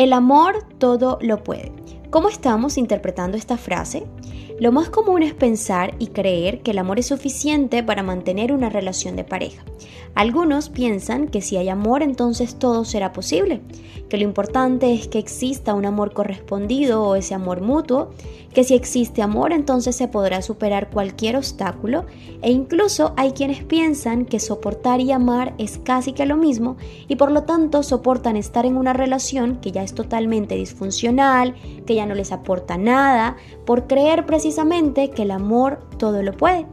El amor todo lo puede. ¿Cómo estamos interpretando esta frase? Lo más común es pensar y creer que el amor es suficiente para mantener una relación de pareja. Algunos piensan que si hay amor entonces todo será posible, que lo importante es que exista un amor correspondido o ese amor mutuo, que si existe amor entonces se podrá superar cualquier obstáculo e incluso hay quienes piensan que soportar y amar es casi que lo mismo y por lo tanto soportan estar en una relación que ya es totalmente disfuncional, que ya no les aporta nada, por creer precisamente que el amor todo lo puede.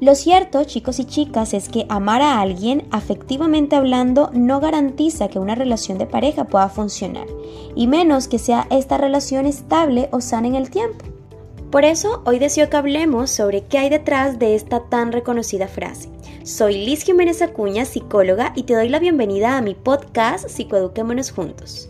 Lo cierto, chicos y chicas, es que amar a alguien, afectivamente hablando, no garantiza que una relación de pareja pueda funcionar, y menos que sea esta relación estable o sana en el tiempo. Por eso, hoy deseo que hablemos sobre qué hay detrás de esta tan reconocida frase. Soy Liz Jiménez Acuña, psicóloga, y te doy la bienvenida a mi podcast Psicoeduquémonos Juntos.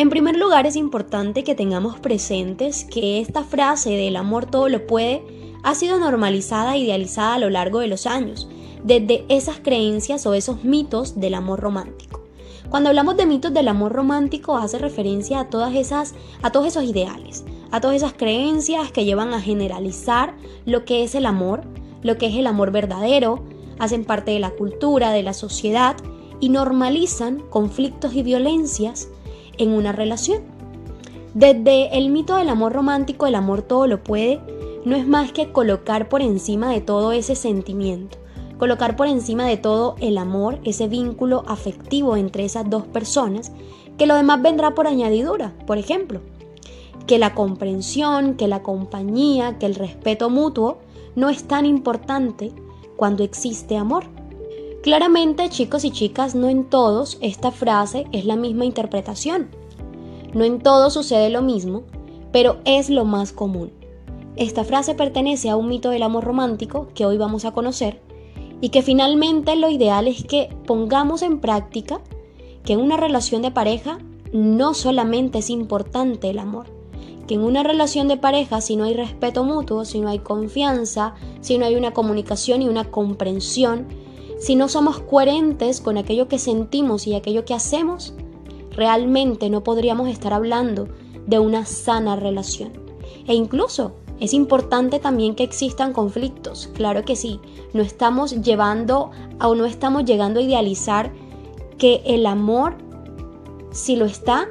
En primer lugar, es importante que tengamos presentes que esta frase del amor todo lo puede ha sido normalizada e idealizada a lo largo de los años, desde esas creencias o esos mitos del amor romántico. Cuando hablamos de mitos del amor romántico hace referencia a todas esas a todos esos ideales, a todas esas creencias que llevan a generalizar lo que es el amor, lo que es el amor verdadero, hacen parte de la cultura, de la sociedad y normalizan conflictos y violencias en una relación. Desde el mito del amor romántico, el amor todo lo puede, no es más que colocar por encima de todo ese sentimiento, colocar por encima de todo el amor, ese vínculo afectivo entre esas dos personas, que lo demás vendrá por añadidura, por ejemplo, que la comprensión, que la compañía, que el respeto mutuo no es tan importante cuando existe amor. Claramente, chicos y chicas, no en todos esta frase es la misma interpretación. No en todos sucede lo mismo, pero es lo más común. Esta frase pertenece a un mito del amor romántico que hoy vamos a conocer y que finalmente lo ideal es que pongamos en práctica que en una relación de pareja no solamente es importante el amor, que en una relación de pareja si no hay respeto mutuo, si no hay confianza, si no hay una comunicación y una comprensión, si no somos coherentes con aquello que sentimos y aquello que hacemos, realmente no podríamos estar hablando de una sana relación. E incluso es importante también que existan conflictos, claro que sí. No estamos llevando o no estamos llegando a idealizar que el amor, si lo está,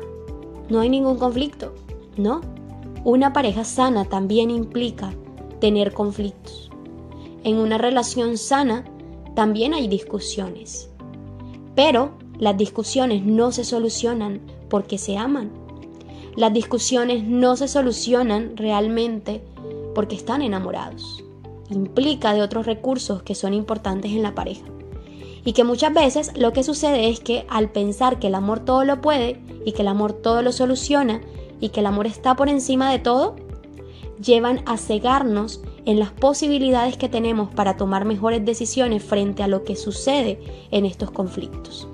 no hay ningún conflicto, ¿no? Una pareja sana también implica tener conflictos. En una relación sana también hay discusiones. Pero las discusiones no se solucionan porque se aman. Las discusiones no se solucionan realmente porque están enamorados. Implica de otros recursos que son importantes en la pareja. Y que muchas veces lo que sucede es que al pensar que el amor todo lo puede y que el amor todo lo soluciona y que el amor está por encima de todo, llevan a cegarnos en las posibilidades que tenemos para tomar mejores decisiones frente a lo que sucede en estos conflictos.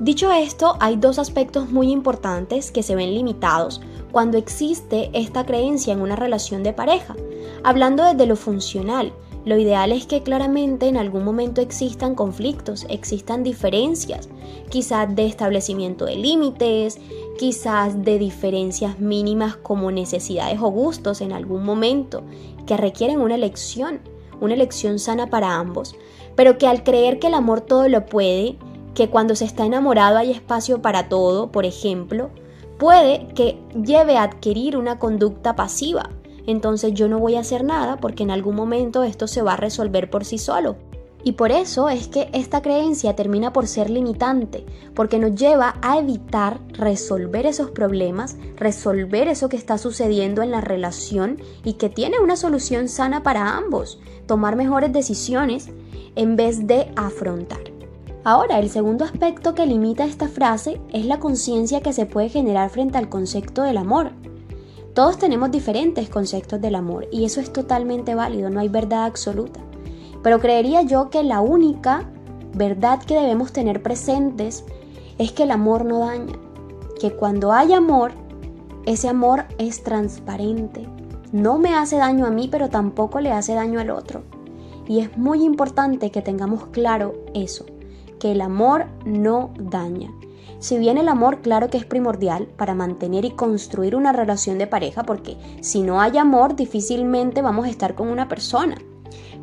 Dicho esto, hay dos aspectos muy importantes que se ven limitados cuando existe esta creencia en una relación de pareja. Hablando desde lo funcional, lo ideal es que claramente en algún momento existan conflictos, existan diferencias, quizás de establecimiento de límites, quizás de diferencias mínimas como necesidades o gustos en algún momento, que requieren una elección, una elección sana para ambos, pero que al creer que el amor todo lo puede, que cuando se está enamorado hay espacio para todo, por ejemplo, puede que lleve a adquirir una conducta pasiva. Entonces yo no voy a hacer nada porque en algún momento esto se va a resolver por sí solo. Y por eso es que esta creencia termina por ser limitante, porque nos lleva a evitar resolver esos problemas, resolver eso que está sucediendo en la relación y que tiene una solución sana para ambos, tomar mejores decisiones en vez de afrontar. Ahora, el segundo aspecto que limita esta frase es la conciencia que se puede generar frente al concepto del amor. Todos tenemos diferentes conceptos del amor y eso es totalmente válido, no hay verdad absoluta. Pero creería yo que la única verdad que debemos tener presentes es que el amor no daña, que cuando hay amor, ese amor es transparente. No me hace daño a mí, pero tampoco le hace daño al otro. Y es muy importante que tengamos claro eso que el amor no daña, Si bien el amor claro que es primordial para mantener y construir una relación de pareja, porque si no hay amor difícilmente vamos a estar con una persona,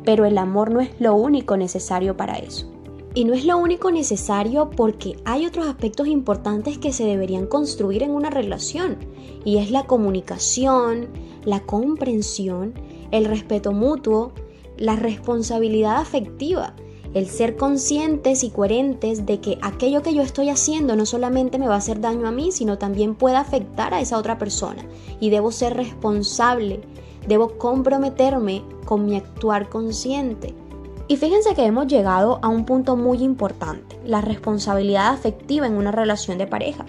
pero el amor no es lo único necesario para eso. Y no es lo único necesario porque hay otros aspectos importantes que se deberían construir en una relación, y es la comunicación, la comprensión, el respeto mutuo, la responsabilidad afectiva, el ser conscientes y coherentes de que aquello que yo estoy haciendo no solamente me va a hacer daño a mí, sino también puede afectar a esa otra persona. Y debo ser responsable, debo comprometerme con mi actuar consciente. Y fíjense que hemos llegado a un punto muy importante, la responsabilidad afectiva en una relación de pareja.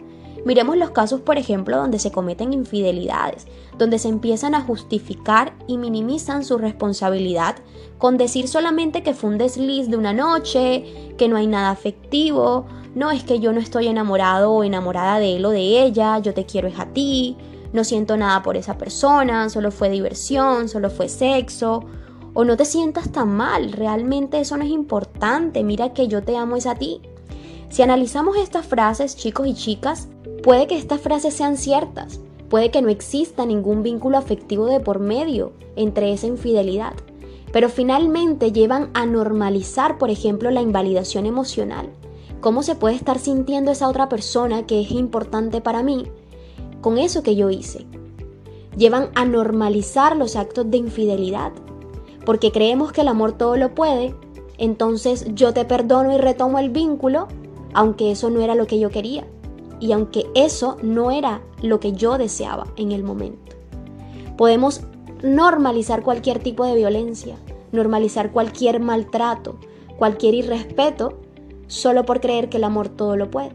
Miremos los casos, por ejemplo, donde se cometen infidelidades, donde se empiezan a justificar y minimizan su responsabilidad con decir solamente que fue un desliz de una noche, que no hay nada afectivo, no es que yo no estoy enamorado o enamorada de él o de ella, yo te quiero es a ti, no siento nada por esa persona, solo fue diversión, solo fue sexo, o no te sientas tan mal, realmente eso no es importante, mira que yo te amo es a ti. Si analizamos estas frases, chicos y chicas, Puede que estas frases sean ciertas, puede que no exista ningún vínculo afectivo de por medio entre esa infidelidad, pero finalmente llevan a normalizar, por ejemplo, la invalidación emocional. ¿Cómo se puede estar sintiendo esa otra persona que es importante para mí con eso que yo hice? Llevan a normalizar los actos de infidelidad, porque creemos que el amor todo lo puede, entonces yo te perdono y retomo el vínculo, aunque eso no era lo que yo quería y aunque eso no era lo que yo deseaba en el momento. Podemos normalizar cualquier tipo de violencia, normalizar cualquier maltrato, cualquier irrespeto, solo por creer que el amor todo lo puede.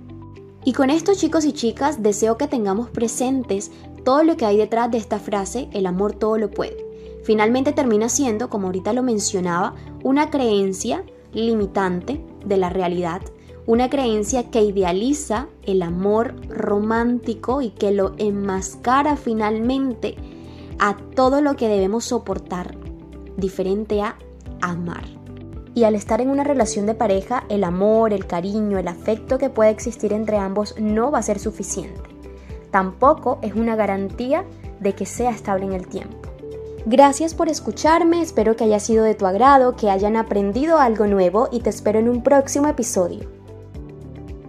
Y con esto chicos y chicas deseo que tengamos presentes todo lo que hay detrás de esta frase, el amor todo lo puede. Finalmente termina siendo, como ahorita lo mencionaba, una creencia limitante de la realidad una creencia que idealiza el amor romántico y que lo enmascara finalmente a todo lo que debemos soportar, diferente a amar. Y al estar en una relación de pareja, el amor, el cariño, el afecto que puede existir entre ambos no va a ser suficiente. Tampoco es una garantía de que sea estable en el tiempo. Gracias por escucharme, espero que haya sido de tu agrado, que hayan aprendido algo nuevo y te espero en un próximo episodio.